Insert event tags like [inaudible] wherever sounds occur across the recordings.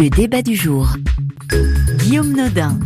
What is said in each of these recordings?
Le débat du jour. Guillaume Nodin.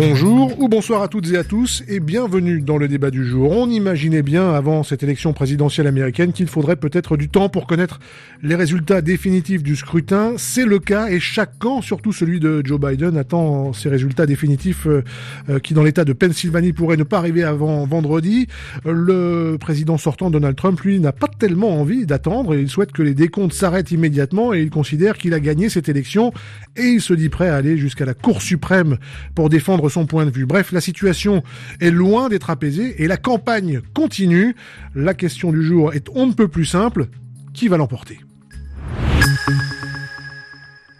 Bonjour ou bonsoir à toutes et à tous et bienvenue dans le débat du jour. On imaginait bien avant cette élection présidentielle américaine qu'il faudrait peut-être du temps pour connaître les résultats définitifs du scrutin. C'est le cas et chaque camp, surtout celui de Joe Biden, attend ces résultats définitifs euh, euh, qui dans l'état de Pennsylvanie pourraient ne pas arriver avant vendredi. Le président sortant Donald Trump, lui, n'a pas tellement envie d'attendre et il souhaite que les décomptes s'arrêtent immédiatement et il considère qu'il a gagné cette élection et il se dit prêt à aller jusqu'à la Cour suprême pour défendre son point de vue. Bref, la situation est loin d'être apaisée et la campagne continue. La question du jour est on ne peut plus simple. Qui va l'emporter?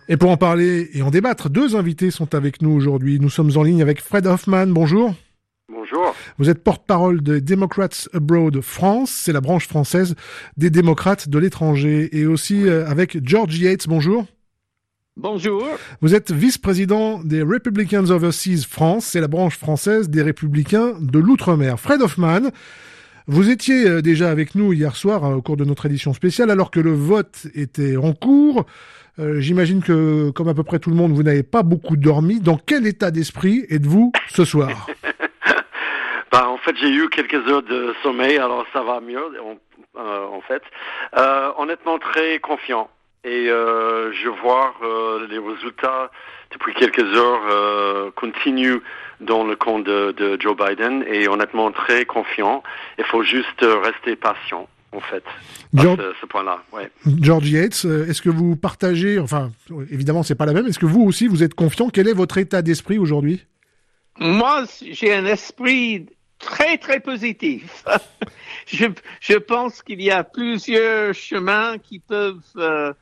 Et pour en parler et en débattre, deux invités sont avec nous aujourd'hui. Nous sommes en ligne avec Fred Hoffman. Bonjour. Bonjour. Vous êtes porte-parole des Democrats Abroad France, c'est la branche française des démocrates de l'étranger. Et aussi euh, avec George Yates. Bonjour. Bonjour. Vous êtes vice-président des Republicans Overseas France, c'est la branche française des républicains de l'outre-mer. Fred Hoffman, vous étiez euh, déjà avec nous hier soir euh, au cours de notre édition spéciale alors que le vote était en cours. Euh, j'imagine que, comme à peu près tout le monde, vous n'avez pas beaucoup dormi. Dans quel état d'esprit êtes-vous ce soir? [laughs] Bah, En fait, j'ai eu quelques heures de sommeil, alors ça va mieux en, fait. honnêtement, très confiant et euh, je vois euh, les résultats depuis quelques heures euh, continuent dans le compte de, de, Joe Biden et honnêtement très confiant. Il faut juste rester patient. En fait, George, ce, ce point-là. Ouais. George Yates, euh, est-ce que vous partagez, enfin, évidemment, c'est pas la même. Est-ce que vous aussi, vous êtes confiant? Quel est votre état d'esprit aujourd'hui? Moi, j'ai un esprit très, très positif. [laughs] je, je, pense qu'il y a plusieurs chemins qui peuvent euh,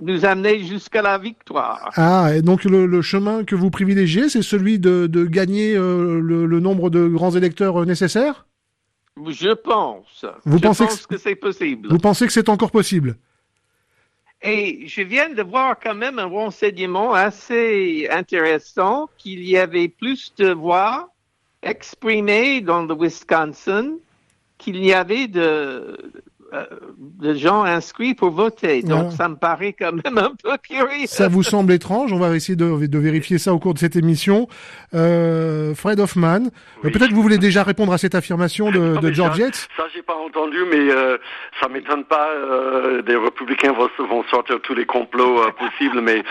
nous amener jusqu'à la victoire. Ah, et donc le, chemin que vous privilégiez, c'est celui de, gagner euh, le, nombre de grands électeurs euh, nécessaires? Je pense. Vous je pensez pense que, c'est possible. Vous pensez que c'est encore possible? Et je viens de voir quand même un renseignement assez intéressant qu'il y avait plus de voix exprimées dans le Wisconsin qu'il y avait de, de gens inscrits pour voter. Donc, ça me paraît quand même un peu curieux. Ça vous semble étrange On va essayer de, de, vérifier ça au cours de cette émission. Euh, Fred Hoffman, euh, peut-être que vous voulez déjà répondre à cette affirmation de, [laughs] de George Yates Ça, j'ai pas entendu, mais euh, ça m'étonne pas. Euh, des républicains vont, vont, sortir tous les complots possibles, mais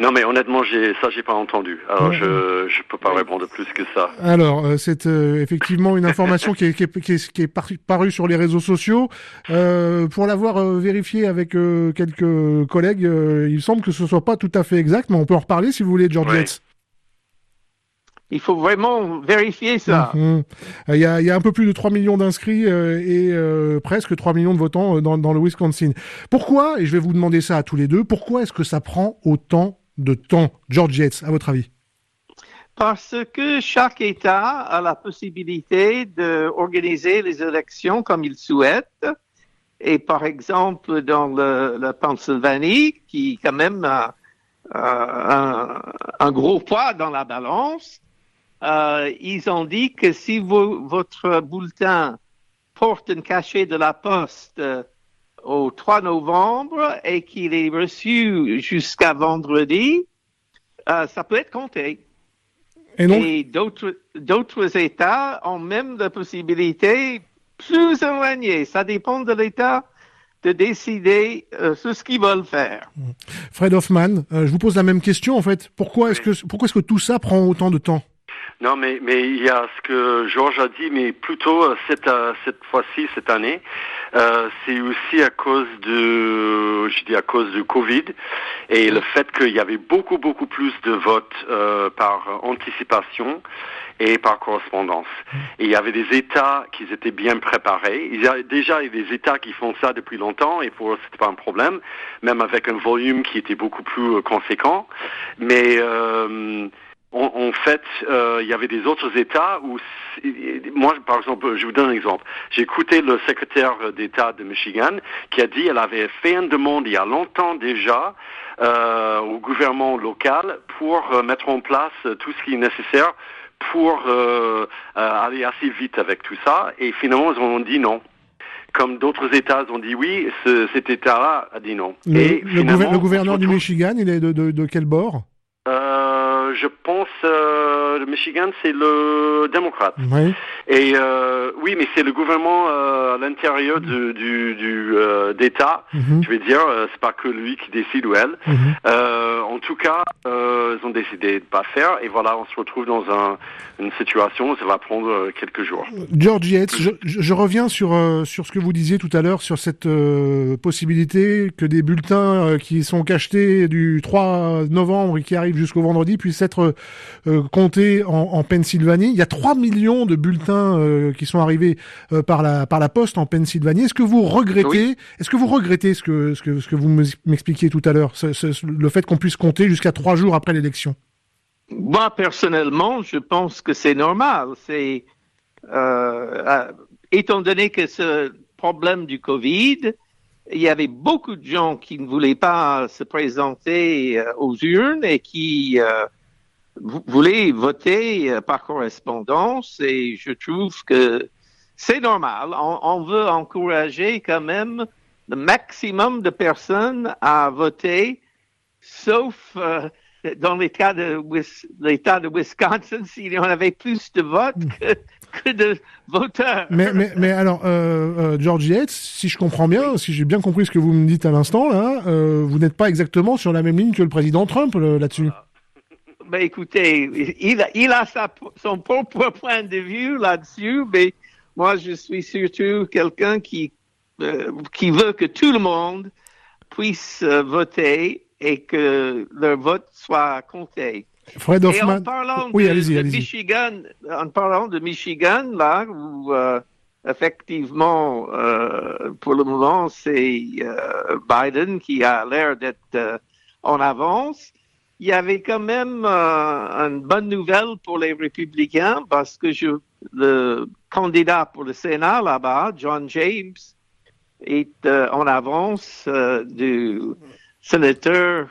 non, mais honnêtement, j'ai ça, j'ai pas entendu. Alors, je je peux pas répondre plus que ça. Alors, c'est effectivement une information qui est, qui est, qui est, qui est parue sur les réseaux sociaux. Euh, pour l'avoir euh, vérifié avec euh, quelques collègues, il semble que ce soit pas tout à fait exact, mais on peut en reparler si vous voulez, George Yates. Il faut vraiment vérifier ça. Mhm. Il, y a, il, y a, un peu plus de 3 millions d'inscrits et presque 3 millions de votants dans, dans, le Wisconsin. Pourquoi, et je vais vous demander ça à tous les deux, pourquoi est-ce que ça prend autant de temps George Yates, à votre avis? Parce que chaque État a la possibilité d'organiser les élections comme il souhaite. Et par exemple, dans le, la Pennsylvanie, qui quand même a, un, un, gros poids dans la balance, euh, ils ont dit que si vous, votre bulletin porte un cachet de la poste euh, au 3 novembre et qu'il est reçu jusqu'à vendredi, euh, ça peut être compté. Et, et d'autres États ont même la possibilité plus éloignés. Ça dépend de l'État de décider euh, ce qu'ils veulent faire. Fred Hoffman, euh, je vous pose la même question en fait. Pourquoi est-ce que pourquoi est-ce que tout ça prend autant de temps? Non, mais mais il y a ce que Georges a dit, mais plutôt euh, cette cette fois-ci, cette année, euh, c'est aussi à cause de, je dis à cause du Covid et le fait qu'il y avait beaucoup beaucoup plus de votes euh, par anticipation et par correspondance. Et il y avait des États qui étaient bien préparés. Il y a déjà des États qui font ça depuis longtemps et pour eux c'était pas un problème, même avec un volume qui était beaucoup plus conséquent. Mais euh, en, fait, euh, il y avait des autres États où, moi, par exemple, je vous donne un exemple. J'ai écouté le secrétaire d'État de Michigan qui a dit qu'elle avait fait une demande il y a longtemps déjà euh, au gouvernement local pour euh, mettre en place tout ce qui est nécessaire pour aller assez vite avec tout ça. Et finalement, ils ont dit non comme d'autres États ont dit oui, ce, cet État-là a dit non. Le, Et le finalement, gouver- le gouverneur du Michigan, il est de, de, de quel bord? Euh, je pense euh, le Michigan, c'est le démocrate. Oui. Et euh, oui, mais c'est le gouvernement euh, à l'intérieur du, du, du euh, d'État. Mhm, Je vais dire, euh, c'est pas que lui qui décide ou elle. mhm. Euh, en tout cas, euh, ils ont décidé de pas faire. Et voilà, on se retrouve dans un, une situation où ça va prendre euh, quelques jours. George Yates, je, je- reviens sur euh, sur ce que vous disiez tout à l'heure sur cette euh, possibilité que des bulletins euh, qui sont cachetés du 3 novembre et qui arrivent jusqu'au vendredi puissent être euh, comptés en, en Pennsylvanie. Il y a 3 millions de bulletins euh, qui sont arrivés euh, par la par la poste en Pennsylvanie. Est-ce que vous regrettez Oui. Est-ce que vous regrettez ce que ce que ce que vous me- m'expliquiez tout à l'heure, le fait qu'on puisse compter jusqu'à trois jours après l'élection? Moi, personnellement, je pense que c'est normal. C'est, étant donné que ce problème du Covid, il y avait beaucoup de gens qui ne voulaient pas se présenter euh, aux urnes et qui euh, vou- voulaient voter euh, par correspondance. Et je trouve que c'est normal. On, on veut encourager quand même le maximum de personnes à voter, sauf euh, dans l'État de, Wis- l'État de Wisconsin, s'il y en avait plus de votes que, que de voteurs. Mais, mais, mais alors, euh, euh, George Yates, si je comprends bien, si j'ai bien compris ce que vous me dites à l'instant, là, euh, vous n'êtes pas exactement sur la même ligne que le président Trump là-dessus. Ben, écoutez, il a, il a sa, son propre point de vue là-dessus, mais moi, je suis surtout quelqu'un qui, euh, qui veut que tout le monde puisse euh, voter et que leur vote soit compté. Fred Et en Hoffman. parlant Oui, de, allez-y, de allez-y. Michigan, en parlant de Michigan, là, où euh, effectivement, pour le moment, c'est Biden qui a l'air d'être en avance. Il y avait quand même euh, une bonne nouvelle pour les républicains parce que je, le candidat pour le Sénat là-bas, John James, est euh, en avance euh, du sénateur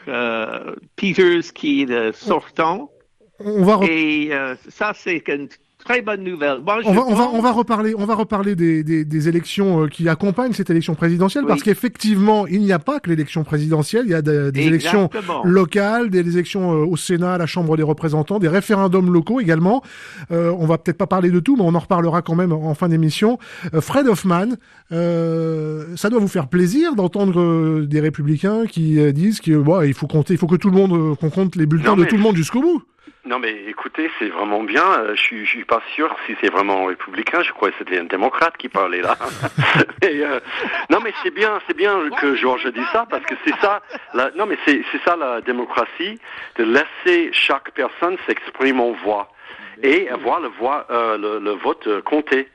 Peters qui est sortant. On va, Et ça, c'est une très bonne nouvelle. Moi, je on va, on va, on va reparler, on va reparler des, des, des élections euh, qui accompagnent cette élection présidentielle, Oui. parce qu'effectivement, il n'y a pas que l'élection présidentielle, il y a des, des élections locales, des élections euh, au Sénat, à la Chambre des représentants, des référendums locaux également. Euh, on va peut-être pas parler de tout, mais on en reparlera quand même en fin d'émission. Euh, Fred Hoffman, euh, ça doit vous faire plaisir d'entendre des républicains qui disent que bon, il faut compter, il faut que tout le monde, qu'on compte les bulletins Non, de tout le monde jusqu'au bout. Non, mais écoutez, c'est vraiment bien. Euh, Je suis, je suis pas sûr si c'est vraiment républicain. Je crois que c'était un démocrate qui parlait là. [laughs] Et, euh, non, mais c'est bien, c'est bien que Georges dise ça parce que c'est ça. La, non, mais c'est, c'est ça la démocratie, de laisser chaque personne s'exprimer en voix et avoir le, voix, euh, le, le vote euh, compté.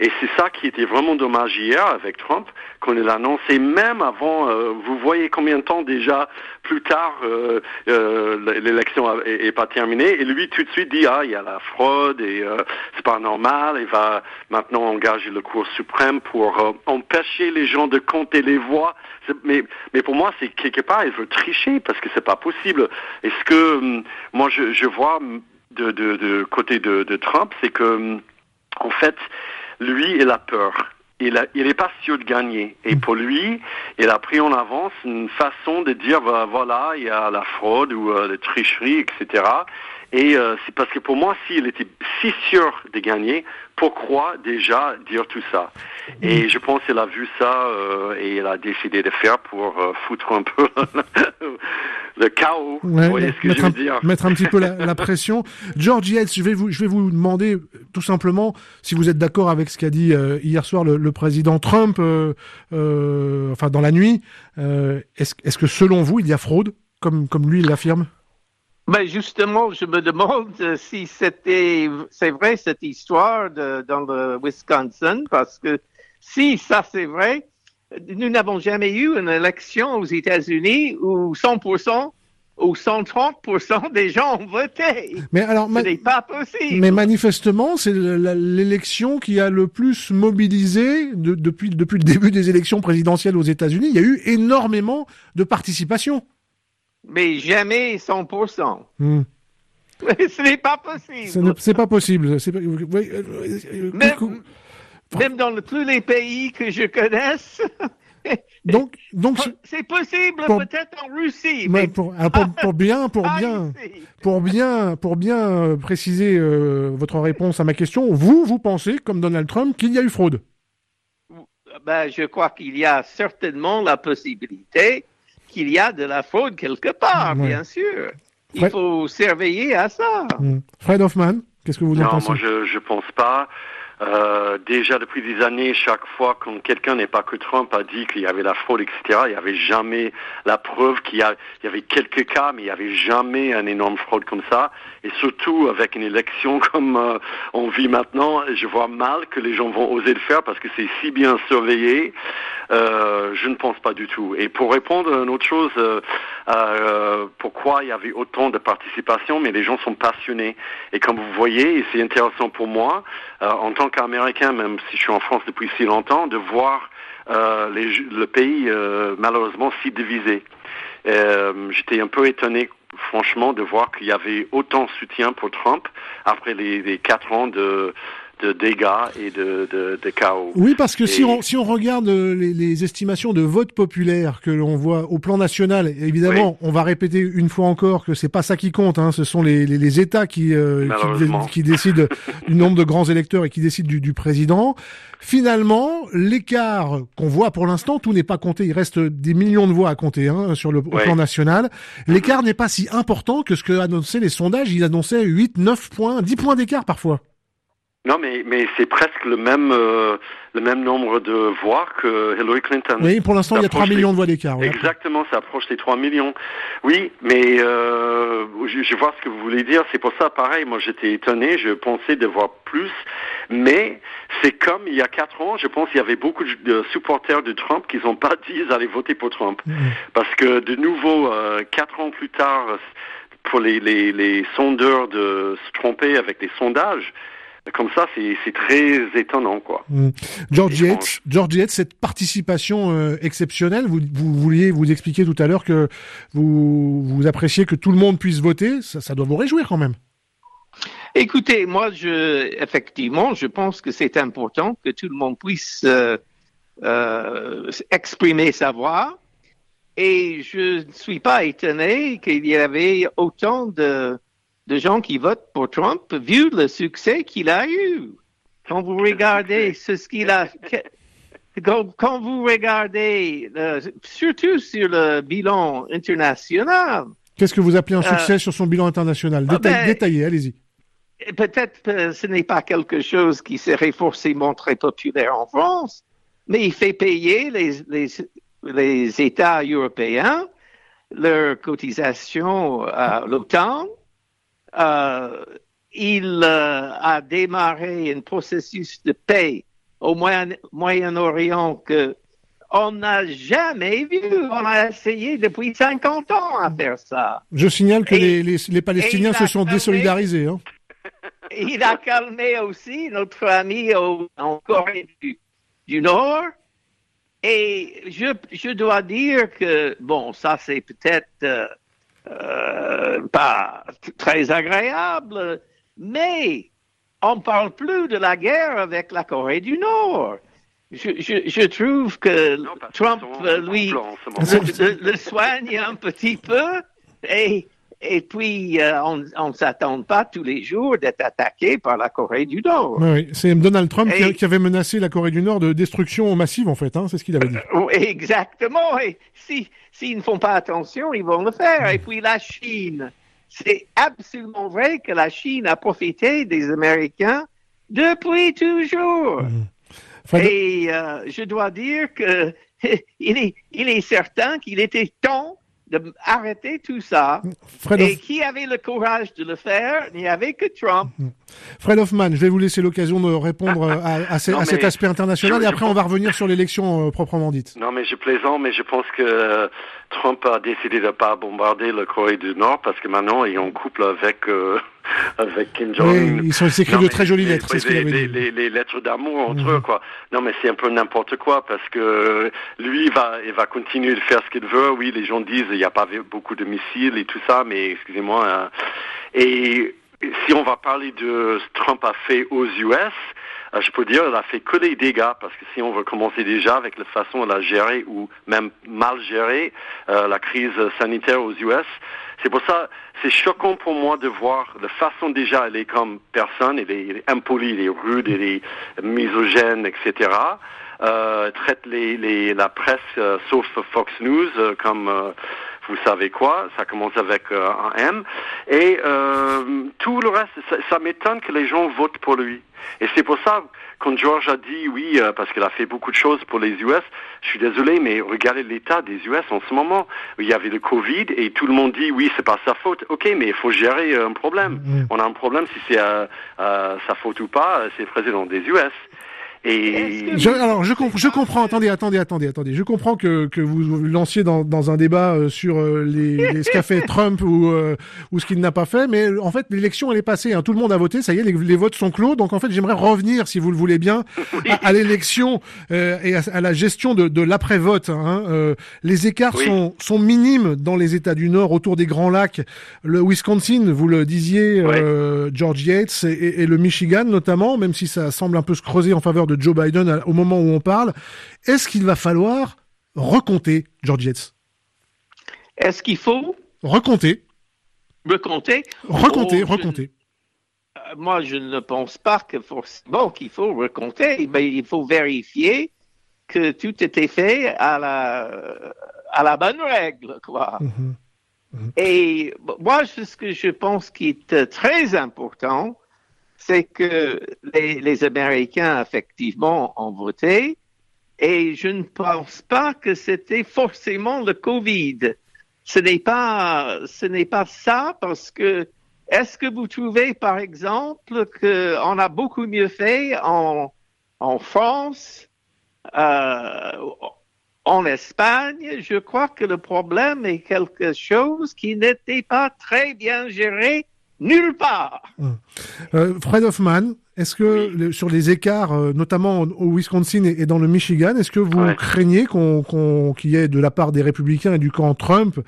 Et c'est ça qui était vraiment dommage hier avec Trump, qu'on l'a annoncé même avant. euh, vous voyez combien de temps déjà plus tard euh, euh, l'élection a- est, est pas terminée. Et lui tout de suite dit ah il y a la fraude et euh, c'est pas normal. Il va maintenant engager le Cour suprême pour euh, empêcher les gens de compter les voix. Mais mais pour moi c'est quelque part il veut tricher parce que c'est pas possible. Est-ce que hum, moi je, je vois hum, de, de, de côté de, de Trump c'est que hum, en fait, lui, il a peur. Il a- il n'est pas sûr de gagner. Et pour lui, il a pris en avance une façon de dire, bah, voilà, il y a la fraude ou euh, la tricherie, etc. Et euh, c'est parce que pour moi, s'il était si sûr de gagner, pourquoi déjà dire tout ça? Et je pense qu'il a vu ça euh, et il a décidé de faire pour euh, foutre un peu [laughs] le chaos. Ouais, vous voyez ce que mettre, je un, veux dire? mettre un petit peu la, la pression. [laughs] George Yates, je vais vous, je vais vous demander tout simplement si vous êtes d'accord avec ce qu'a dit euh, hier soir le, le président Trump, euh, euh, enfin dans la nuit. Euh, est-ce, est-ce que selon vous il y a fraude, comme comme lui il l'affirme? Ben justement, je me demande euh, si c'était c'est vrai cette histoire de, dans le Wisconsin parce que si ça c'est vrai, nous n'avons jamais eu une élection aux États-Unis où 100% ou 130% des gens ont voté. Mais alors, Ce ma- n'est pas possible. mais manifestement, c'est l'élection qui a le plus mobilisé de- depuis depuis le début des élections présidentielles aux États-Unis. Il y a eu énormément de participation. Mais jamais 100%. [laughs] Ce n'est pas Ce possible. n'est- C'est pas possible. C'est pas- oui, euh, coucou. même dans le, tous les pays que je connaisse. [laughs] donc, donc [laughs] c'est possible peut-être en Russie, mais, pour, ah, pour, pour, bien, pour bien, pour bien, pour bien euh, préciser euh, votre réponse à ma question, vous, vous pensez, comme Donald Trump, qu'il y a eu fraude? Ben, je crois qu'il y a certainement la possibilité qu'il y a de la fraude quelque part, bien sûr. Il faut surveiller à ça. Hmm. Fred Hoffman, qu'est-ce que vous en pensez? Non, moi je ne pense pas. Euh, déjà depuis des années, chaque fois quand quelqu'un n'est pas que Trump a dit qu'il y avait la fraude, etc., il n'y avait jamais la preuve qu'il y, y, avait quelques cas, mais il n'y avait jamais un énorme fraude comme ça. Et surtout avec une élection [laughs] comme euh, on vit maintenant, je vois mal que les gens vont oser le faire parce que c'est si bien surveillé. Euh, je ne pense pas du tout. Et pour répondre à une autre chose, pourquoi il y avait autant de participation, mais les gens sont passionnés. Et comme vous voyez, et c'est intéressant pour moi, en tant qu'Américain, même si je suis en France depuis si longtemps, de voir euh, le pays malheureusement si divisé. J'étais un peu étonné franchement de voir qu'il y avait autant de soutien pour Trump après les quatre ans de de dégâts et de, de, de chaos. Oui, parce que si, on, si on regarde euh, les, les estimations de vote populaire que l'on voit au plan national, évidemment, on va répéter une fois encore que c'est pas ça qui compte. Hein, ce sont les, les, les États qui, euh, qui, qui, décident [laughs] du nombre de grands électeurs et qui décident du, du président. Finalement, l'écart qu'on voit pour l'instant, tout n'est pas compté. Il reste des millions de voix à compter hein, sur le plan national. L'écart n'est pas si important que ce que annonçaient les sondages. Ils annonçaient 8, 9 points, 10 points d'écart parfois. Non, mais, mais c'est presque le même, euh, le même nombre de voix que Hillary Clinton. Oui, pour l'instant, il y a 3 millions de voix d'écart. Exactement, ça approche les 3 millions. Oui, mais euh, je, je, vois ce que vous voulez dire. C'est pour ça, pareil, moi j'étais étonné, je pensais de voir plus. Mais c'est comme il y a 4 ans, je pense qu'il y avait beaucoup de supporters de Trump qui n'ont pas [laughs] dit allaient voter pour Trump. Mm. Parce que de nouveau, euh, 4 ans plus tard, pour les, les, les sondeurs de se tromper avec les sondages, comme ça, c'est très étonnant, quoi. Mmh. George Yates, George Yates, cette participation euh, exceptionnelle, vous, vous vouliez vous expliquer tout à l'heure que vous, vous appréciez que tout le monde puisse voter, ça, ça doit vous réjouir quand même. Écoutez, moi, je, effectivement, je pense que c'est important que tout le monde puisse euh, euh, exprimer sa voix. Et je ne suis pas étonné qu'il y avait autant de de gens qui votent pour Trump vu le succès qu'il a eu. Quand vous regardez ce qu'il a, [laughs] quand, vous regardez, euh, surtout sur le bilan international. Qu'est-ce que vous appelez un euh, succès sur son bilan international? ah, ben, Détaillez, allez-y. Peut-être que ce n'est pas quelque chose qui serait forcément très populaire en France, mais il fait payer les, les, les États européens leurs cotisations à l'OTAN euh, il euh, a démarré un processus de paix au Moyen-Orient que on n'a jamais vu. On a essayé depuis 50 ans à faire ça. Je signale que les, les, Palestiniens se sont désolidarisés. Hein. [laughs] Il a calmé aussi notre ami en Corée du, Nord. Et je, je, dois dire que, bon, ça c'est peut-être euh, euh, pas très agréable, mais on ne parle plus de la guerre avec la Corée du Nord. Je, je, je trouve que Trump, lui, le, soigne un petit peu et et puis, euh, on ne s'attend pas tous les jours d'être attaqué par la Corée du Nord. Oui, c'est Donald Trump qui, avait menacé la Corée du Nord de destruction massive, en fait. Hein, c'est ce qu'il avait dit. Euh, exactement. Et si s'ils ne font pas attention, ils vont le faire. Et puis la Chine, c'est absolument vrai que la Chine a profité des Américains depuis toujours. Mmh. Et euh, je dois dire que [laughs] il est, il est certain qu'il était temps d'arrêter tout ça. et qui avait le courage de le faire? Il n'y avait que Trump. Mm-hmm. Fred Hoffman, je vais vous laisser l'occasion de répondre [laughs] à, cet aspect international et après on va revenir sur l'élection euh, proprement dite. Non mais je plaisante, mais je pense que Trump a décidé de ne pas bombarder le Corée du Nord parce que maintenant il est en couple avec euh, [laughs] avec Kim Jong-un. ils sont écrits de très jolies lettres, c'est ce qu'il avait dit. Les, les, lettres d'amour entre eux, quoi. Non, mais c'est un peu n'importe quoi parce que lui, il va, il va continuer de faire ce qu'il veut. Oui, les gens disent il n'y a pas beaucoup de missiles et tout ça, mais excusez-moi. Hein. Et si on va parler de ce que Trump a fait aux US, je peux dire, elle a fait que des dégâts parce que si on veut commencer déjà avec la façon de la gérer ou même mal gérer euh, la crise sanitaire aux US, c'est pour ça, c'est choquant pour moi de voir la façon déjà elle est comme personne, elle est, elle impolie, elle est rude, elle est misogène, etc. Euh, traite les, les, la presse, euh, sauf Fox News, euh, comme euh, vous savez quoi, ça commence avec euh, un M. Et euh, tout le reste, ça, ça m'étonne que les gens votent pour lui. Et c'est pour ça, quand George a dit oui, euh, parce qu'il a fait beaucoup de choses pour les US, je suis désolé, mais regardez l'état des US en ce moment. Il y avait le Covid et tout le monde dit oui, c'est pas sa faute. Ok, mais il faut gérer euh, un problème. Mm. On a un problème si c'est euh, euh, sa faute ou pas, c'est le président des US. Et Je, alors, je, comp- je comprends. Attendez, attendez, attendez, attendez. Je comprends que, que vous vous lanciez dans, dans un débat euh, sur euh, les, [laughs] les- ce qu'a fait Trump ou, euh, ou ce qu'il n'a pas fait, mais en fait, l'élection elle est passée. hein. Tout le monde a voté. Ça y est, les, les votes sont clos. Donc en fait, j'aimerais revenir, si vous le voulez bien, à, à l'élection euh, et à, à la gestion de, de l'après-vote. hein. Euh, les écarts Oui. sont, sont minimes dans les États du Nord, autour des Grands Lacs. Le Wisconsin, vous le disiez, euh, George Yates, et, et- et le Michigan notamment, même si ça semble un peu se creuser en faveur de Joe Biden au moment où on parle. Est-ce qu'il va falloir recompter, George Yates? Est-ce qu'il faut Recompter, recompter? recompter, Oh, recompter. Euh, Moi, je ne pense pas que forcément qu'il faut recompter, mais il faut vérifier que tout était fait à la, à la bonne règle, quoi. Mhm. Et moi, ce que je pense qui est euh, très important, c'est que les, Américains, effectivement, ont voté, et je ne pense pas que c'était forcément le Covid. Ce n'est pas, ça, parce que est-ce que vous trouvez, par exemple, qu'on a beaucoup mieux fait en, en France, euh, en Espagne, je crois que le problème est quelque chose qui n'était pas très bien géré nulle part. Euh, Fred Hoffman, est-ce que le- sur les écarts, euh, notamment au Wisconsin et, et dans le Michigan, est-ce que vous Ouais. craignez qu'on, qu'il y ait de la part des républicains et du camp Trump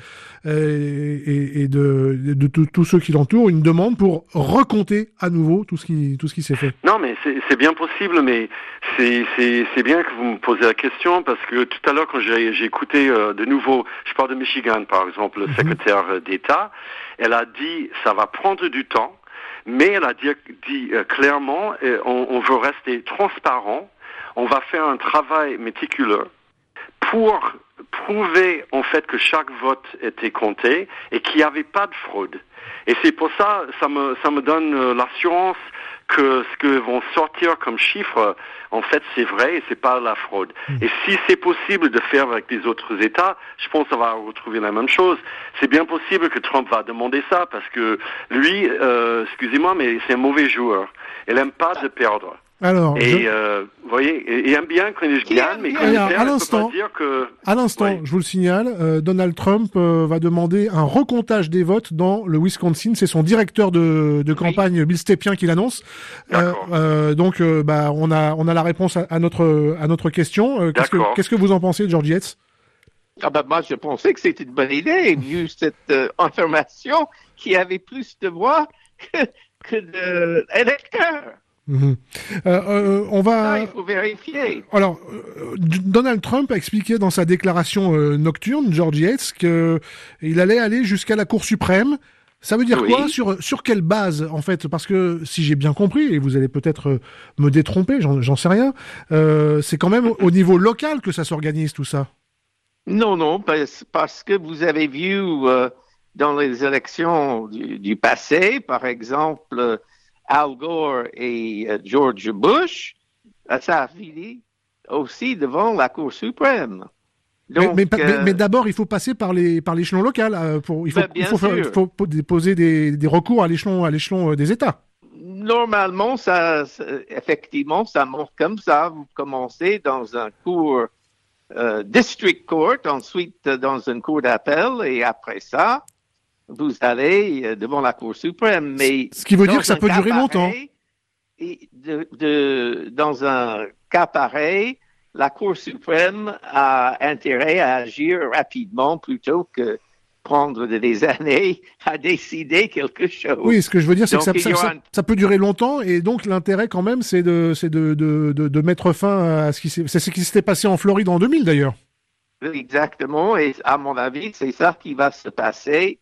euh, et, et de, de, tous- ceux qui l'entourent une demande pour recompter à nouveau tout ce qui, tout ce qui s'est fait? Non, mais c'est bien possible, mais c'est bien que vous me posez la question parce que tout à l'heure, quand j'ai écouté euh, de nouveau, je parle de Michigan par exemple, le secrétaire euh, d'État, elle a dit ça va prendre du temps, mais elle a dit, euh, clairement euh, on veut rester transparent, on va faire un travail méticuleux pour prouver en fait que chaque vote était compté et qu'il n'y avait pas de fraude. Et c'est pour ça, ça me, ça me donne euh, l'assurance que ce que vont sortir comme chiffres, en fait, c'est vrai et c'est pas la fraude. Et si c'est possible de faire avec les autres États, je pense qu'on va retrouver la même chose. C'est bien possible que Trump va demander ça parce que lui, euh, excusez-moi, mais c'est un mauvais joueur. Il aime pas de perdre. Alors, Et je- euh, vous voyez, il aime bien aime mais perd, à l'instant- que à l'instant, oui. je vous le signale, euh, Donald Trump euh, va demander un recomptage des votes dans le Wisconsin. C'est son directeur de, de campagne, Bill Stepien, qui l'annonce. D'accord. Euh, euh, donc, euh, bah, on a, on a la réponse à, à notre, à notre question. Euh, qu'est-ce que, D'accord. qu'est-ce que vous en pensez, George Yates? Ah ben, moi, je pensais que c'était une bonne idée, vu cette euh, information qui avait plus de voix que, que d'électeurs. Mhm. Euh, euh, on Ça, va. il faut vérifier. Alors, euh, Donald Trump a expliqué dans sa déclaration nocturne, George Yates, que il allait aller jusqu'à la Cour suprême. Ça veut dire Oui. quoi? Sur sur quelle base en fait? Parce que si j'ai bien compris, et vous allez peut-être me détromper, j'en j'en sais rien. c'est quand même au niveau local que ça s'organise tout ça. Non, non, parce, parce que vous avez vu dans les élections du, du passé, par exemple, Al Gore et euh, George Bush, euh, ça a fini aussi devant la Cour suprême. Mais, Donc, mais, pas- mais- euh, mais d'abord, il faut passer par les par l'échelon local. pour il faut Ben, il faut, faire- sûr. il faut po- déposer des, des recours à l'échelon à l'échelon des États. Normalement, ça, effectivement, ça monte comme ça. Vous commencez dans un cours euh, district court, ensuite dans une cour d'appel, et après ça, vous allez euh, devant la Cour suprême. Mais Ce qui veut dire que ça peut durer longtemps. pareil, de, de- dans un cas pareil, la Cour suprême a intérêt à agir rapidement plutôt que prendre des [laughs] années à décider quelque chose. Oui, ce que je veux dire, c'est que ça, peut durer longtemps, et donc l'intérêt quand même, c'est de, de, de, de, mettre fin à ce qui s'est, ce qui s'était passé en Floride en 2000 d'ailleurs. Exactement, et à mon avis, c'est ça qui va se passer.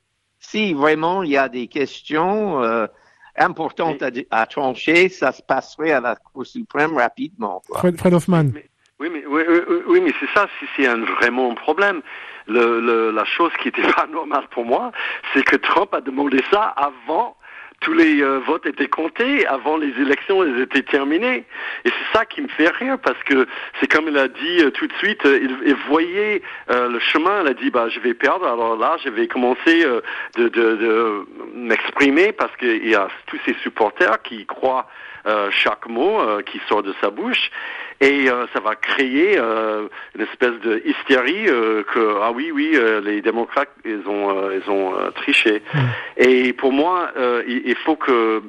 Si vraiment il y a des questions euh, importantes à, à trancher, ça se passerait à la Cour suprême rapidement. quoi. Fred, Fred Hoffman. Mais- oui, mais, oui, oui, oui, mais c'est ça, si c'est un, vraiment un problème. Le, le, la chose qui était [laughs] pas normale pour moi, c'est que Trump a demandé ça avant tous les euh, votes étaient comptés, avant les élections elles étaient terminées. Et c'est ça qui me fait rire, parce que c'est comme il a dit euh, tout de suite, euh, il, voyait le chemin, il a dit, bah, je vais perdre, alors là, je vais commencer de, de, m'exprimer, parce qu'il y a tous ces supporters qui croient chaque mot euh, qui sort de sa bouche et euh, ça va créer euh, une espèce de hystérie euh, que ah oui oui euh, les démocrates ils ont euh, ils ont euh, triché. Et pour moi euh, il, il faut que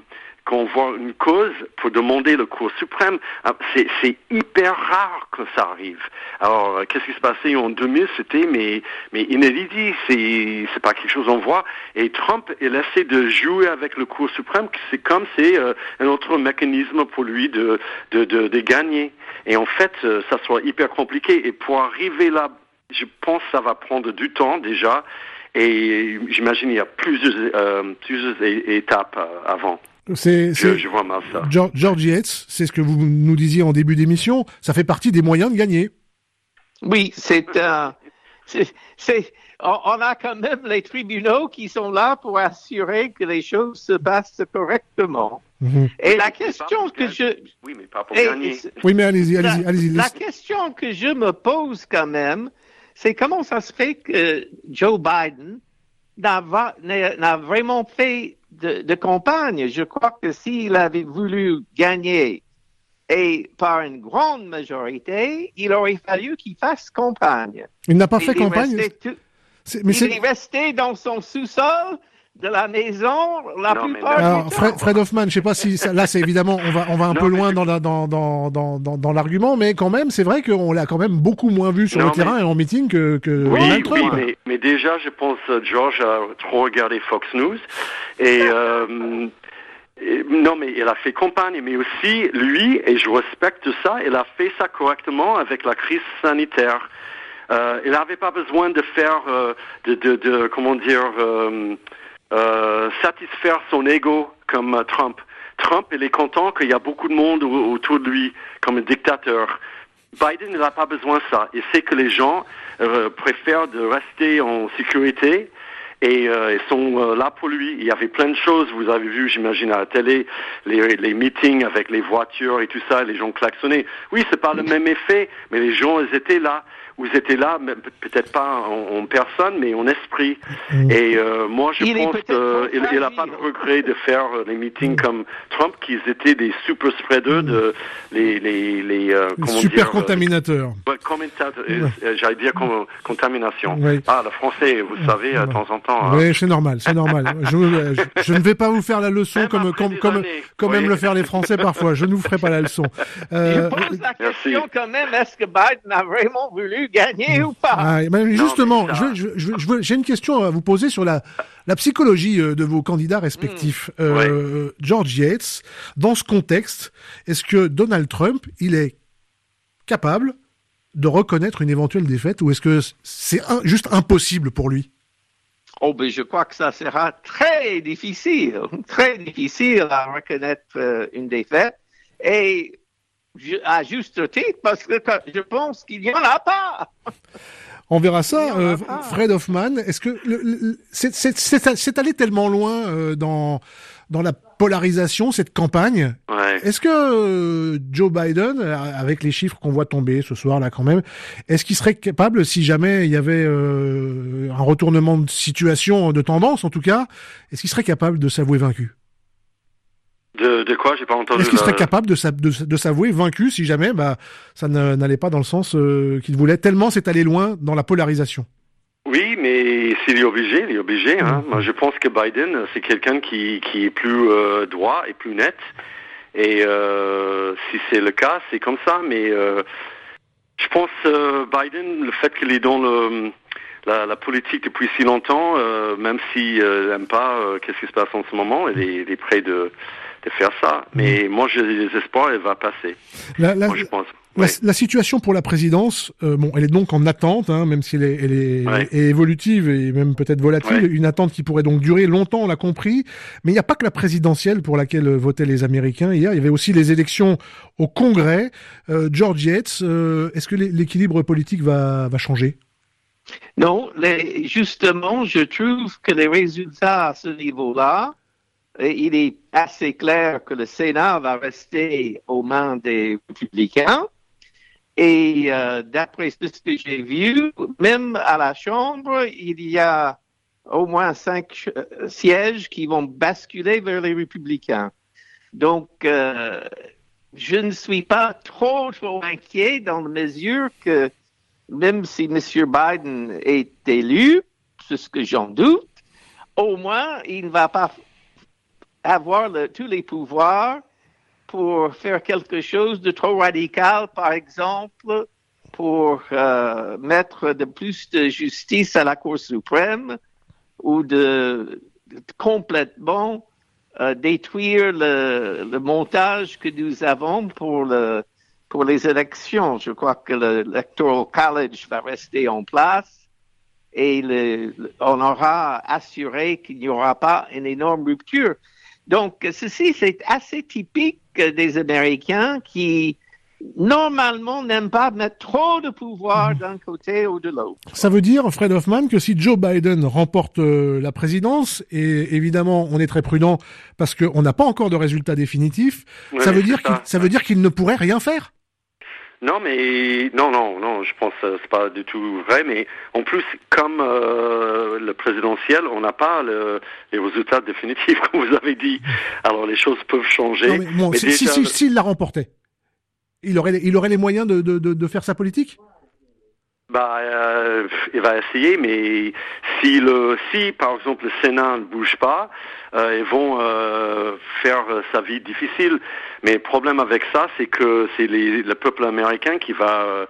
qu'on voit une cause pour demander le cours suprême. Ah, c'est hyper rare que ça arrive. Alors euh, qu'est-ce qui se passait en 2000 c'était mais mais inédit c'est pas quelque chose qu'on voit. Et Trump il essaie de jouer avec le cours suprême c'est comme c'est euh, un autre mécanisme pour lui de de, de de gagner. Et en fait euh, ça soit hyper compliqué. Et pour arriver là je pense que ça va prendre du temps déjà. Et j'imagine il y a plusieurs euh, plusieurs étapes euh, avant C'est, je, c'est je vois mal ça George, George Yates, c'est ce que vous nous disiez en début d'émission. Ça fait partie des moyens de gagner. Oui, c'est c'est- on, on a quand même les tribunaux qui sont là pour assurer que les choses se passent correctement. Mhm. Et la question que je. oui mais pas pour et- gagner Oui, mais allez-y, allez-y, la, allez-y. la question que je me pose quand même, c'est comment ça se fait que Joe Biden n'a va- n'a n'a vraiment fait de, de campagne. Je crois que s'il avait voulu gagner et par une grande majorité, il aurait fallu qu'il fasse campagne. Il n'a pas fait campagne. tout- mais il est resté dans son sous-sol de la maison la Non, plupart Alors. Fred, Fred Hoffman, je sais pas si ça- là c'est évidemment on va on va un Non, peu loin dans la dans dans dans dans, dans l'argument, mais quand même c'est vrai qu'on l'a quand même beaucoup moins vu sur Non, le terrain et en meeting que, que Oui, Donald oui, Trump. mais, mais déjà, je pense euh, George a trop regardé Fox News et, euh, non, mais il a fait campagne, mais aussi lui et je respecte ça. Il a fait ça correctement avec la crise sanitaire. Euh, il n'avait pas besoin de faire euh, de, de, de comment dire euh, euh, satisfaire son ego comme euh, Trump. Trump, il est content qu'il y a beaucoup de monde au- autour de lui comme un dictateur. Biden n'a pas besoin de ça. Il sait que les gens euh, préfèrent de rester en sécurité et euh, ils sont euh, là pour lui. Il y avait plein de choses, vous avez vu, j'imagine, à la télé, les, les meetings avec les voitures et tout ça, les gens klaxonnaient. Oui, c'est pas le même effet, mais les gens, ils étaient là. Vous étiez là, peut-être pas en, en personne, mais en esprit. Mm. Et euh, moi, je Il pense qu'il n'a pas de regret de faire euh, les meetings comme Trump, qui étaient des super spreaders, de, les, les, les, euh, comment Super dire, euh, contaminateur. Ouais, commentateur, euh, euh, j'allais dire contamination. Oui. Ah, le français, vous savez, euh, de temps en temps. hein. Oui, c'est normal, c'est normal. [laughs] Je, je, je ne vais pas vous faire la leçon Même comme comme des comme, années, comme oui. aiment le faire les Français parfois. Je ne vous ferai pas la leçon. Euh, Je pose la Merci. question quand même, est-ce que Biden a vraiment voulu gagner ou pas? Ah, justement, ça- je je je j'ai une question à vous poser sur la, la psychologie euh, de vos candidats respectifs. Mmh. Euh, George Yates, dans ce contexte, est-ce que Donald Trump, il est capable de reconnaître une éventuelle défaite ou est-ce que c'est juste impossible pour lui? Oh, ben, je crois que ça sera très difficile, très difficile à reconnaître euh, une défaite. Et à juste titre, parce que je pense qu'il n'y en a pas. [laughs] On verra ça. Euh. Fred Hoffman, est-ce que le- le- c'est- c'est c'est- c'est allé tellement loin euh, dans dans la polarisation cette campagne Ouais. Est-ce que euh, Joe Biden, euh, avec les chiffres qu'on voit tomber ce soir là quand même, est-ce qu'il serait capable, si jamais il y avait euh, un retournement de situation, de tendance en tout cas, est-ce qu'il serait capable de s'avouer vaincu? De, de quoi? J'ai pas entendu. Est-ce qu'il serait la- capable de, s'a- de, de s'avouer vaincu si jamais bah, ça n'allait pas dans le sens euh, qu'il voulait, tellement c'est allé loin dans la polarisation? Oui, mais s'il est obligé, il est obligé. Hein. Moi, je pense que Biden, c'est quelqu'un qui, qui est plus euh, droit et plus net. Et euh, si c'est le cas, c'est comme ça. Mais je pense Biden, le fait qu'il est dans le la, politique depuis si longtemps, même s'il n'aime pas qu'est-ce qui se passe en ce moment, il est, il est prêt de, de faire ça. Mais moi, j'ai des espoirs, elle va passer. moi, je pense. La, situation pour la présidence, euh, bon, elle est donc en attente, hein, même si elle est, elle est, évolutive et même peut-être volatile, une attente qui pourrait donc durer longtemps, on l'a compris. Mais il n'y a pas que la présidentielle pour laquelle votaient les Américains hier, il y avait aussi les élections au Congrès. Euh, George Yates, euh, est-ce que l'équilibre politique va, va changer? Non, les, justement, je trouve que les résultats à ce niveau-là, il est assez clair que le Sénat va rester aux mains des républicains et euh, d'après ce que j'ai vu, même à la Chambre, il y a au moins cinq euh, sièges qui vont basculer vers les républicains. Donc, euh, je ne suis pas trop, trop inquiet dans la mesure que même si M. Biden est élu, c'est ce que j'en doute, au moins, il ne va pas avoir tous les pouvoirs pour faire quelque chose de trop radical, par exemple, pour euh, mettre de plus de justice à la Cour suprême ou de, complètement euh, détruire le, le, montage que nous avons pour le les élections. Je crois que l'Electoral College va rester en place et le, on aura assuré qu'il n'y aura pas une énorme rupture. Donc, ceci, c'est assez typique des Américains qui, normalement, n'aiment pas mettre trop de pouvoir mhm. d'un côté ou de l'autre. Ça veut dire, Fred Hoffman, que si Joe Biden remporte euh, la présidence, et évidemment, on est très prudent parce qu'on n'a pas encore de résultat définitif, ça veut dire ça veut dire qu'il ne pourrait rien faire non, mais non, non, non, je pense que c'est pas du tout vrai. Mais en plus, comme euh, le présidentiel, on n'a pas le, les résultats définitifs, [laughs] comme vous avez dit. Alors les choses peuvent changer. Non, mais, si, s'il si, l'a remporté, il aurait, il aurait les moyens de, de, de, de faire sa politique? Bah, euh, il va essayer, mais si le, si par exemple le Sénat ne bouge pas, euh, ils vont euh, faire sa vie difficile. Mais le problème avec ça, c'est que c'est le peuple américain qui va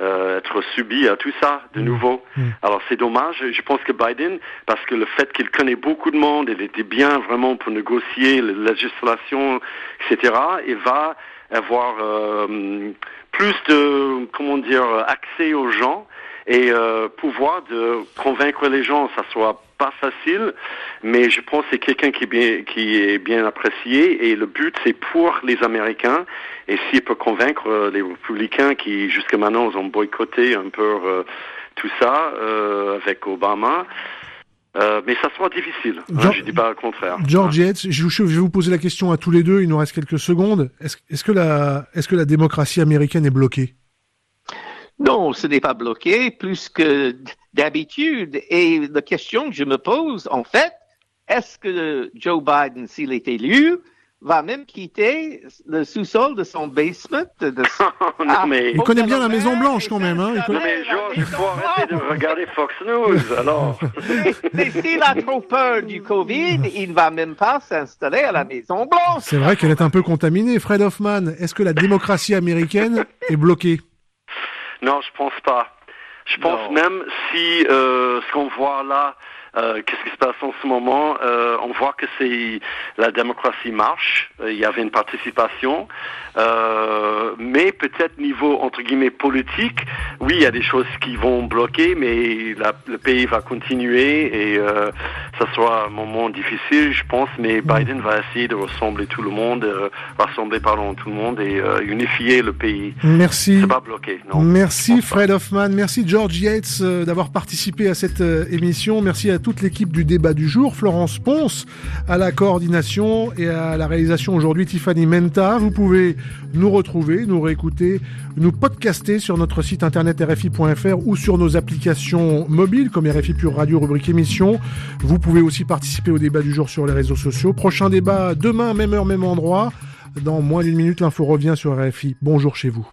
euh, être subi à tout ça de mmh. nouveau. Mmh. Alors c'est dommage. Je pense que Biden, parce que le fait qu'il connaît beaucoup de monde, il était bien vraiment pour négocier la législation, etc. Il va avoir euh, plus de comment dire accès aux gens et euh, pouvoir de convaincre les gens. Ça soit pas facile, mais je pense que c'est quelqu'un qui est bien qui est bien apprécié et le but c'est pour les Américains et s'il peut convaincre euh, les républicains qui jusqu'à maintenant ont boycotté un peu euh, tout ça avec Obama. Euh, mais ça sera difficile. Hein, je dis pas le contraire. George Yates, je, vais vous poser la question à tous les deux. Il nous reste quelques secondes. Est-ce que la est-ce que la démocratie américaine est bloquée? Non, ce n'est pas bloqué, plus que d'habitude. Et la question que je me pose, en fait, est-ce que Joe Biden, s'il est élu, va même quitter le sous-sol de son basement. De... [laughs] non, mais... Il connaît bien la Maison Blanche quand même. Hein, Non mais Georges, il faut arrêter de regarder Fox News, alors. [laughs] mais, s'il a trop peur du Covid, il ne va même pas s'installer à la Maison Blanche. C'est vrai qu'elle est un peu contaminée. Fred Hoffman, est-ce que la démocratie américaine est bloquée? Non, je pense pas. Je pense même si euh, ce qu'on voit là, euh, qu'est-ce qui se passe en ce moment? Euh, On voit que c'est la démocratie marche. Euh, il y avait une participation, euh, mais peut-être niveau entre guillemets politique, oui, il y a des choses qui vont bloquer, mais la, le pays va continuer et euh, ça sera un moment difficile, je pense. Mais Biden va essayer de rassembler tout le monde, rassembler pardon tout le monde et unifier le pays. Merci. C'est pas bloqué. Non. Merci Fred Hoffman, merci George Yates d'avoir participé à cette émission. Merci à toute l'équipe du débat du jour, Florence Ponce à la coordination et à la réalisation aujourd'hui Tiffany Menta. Vous pouvez nous retrouver, nous réécouter, nous podcaster sur notre site internet rfi.fr ou sur nos applications mobiles comme RFI Pure Radio rubrique émission. Vous pouvez aussi participer au débat du jour sur les réseaux sociaux. Prochain débat demain, même heure, même endroit. Dans moins d'une minute, l'info revient sur RFI. Bonjour chez vous.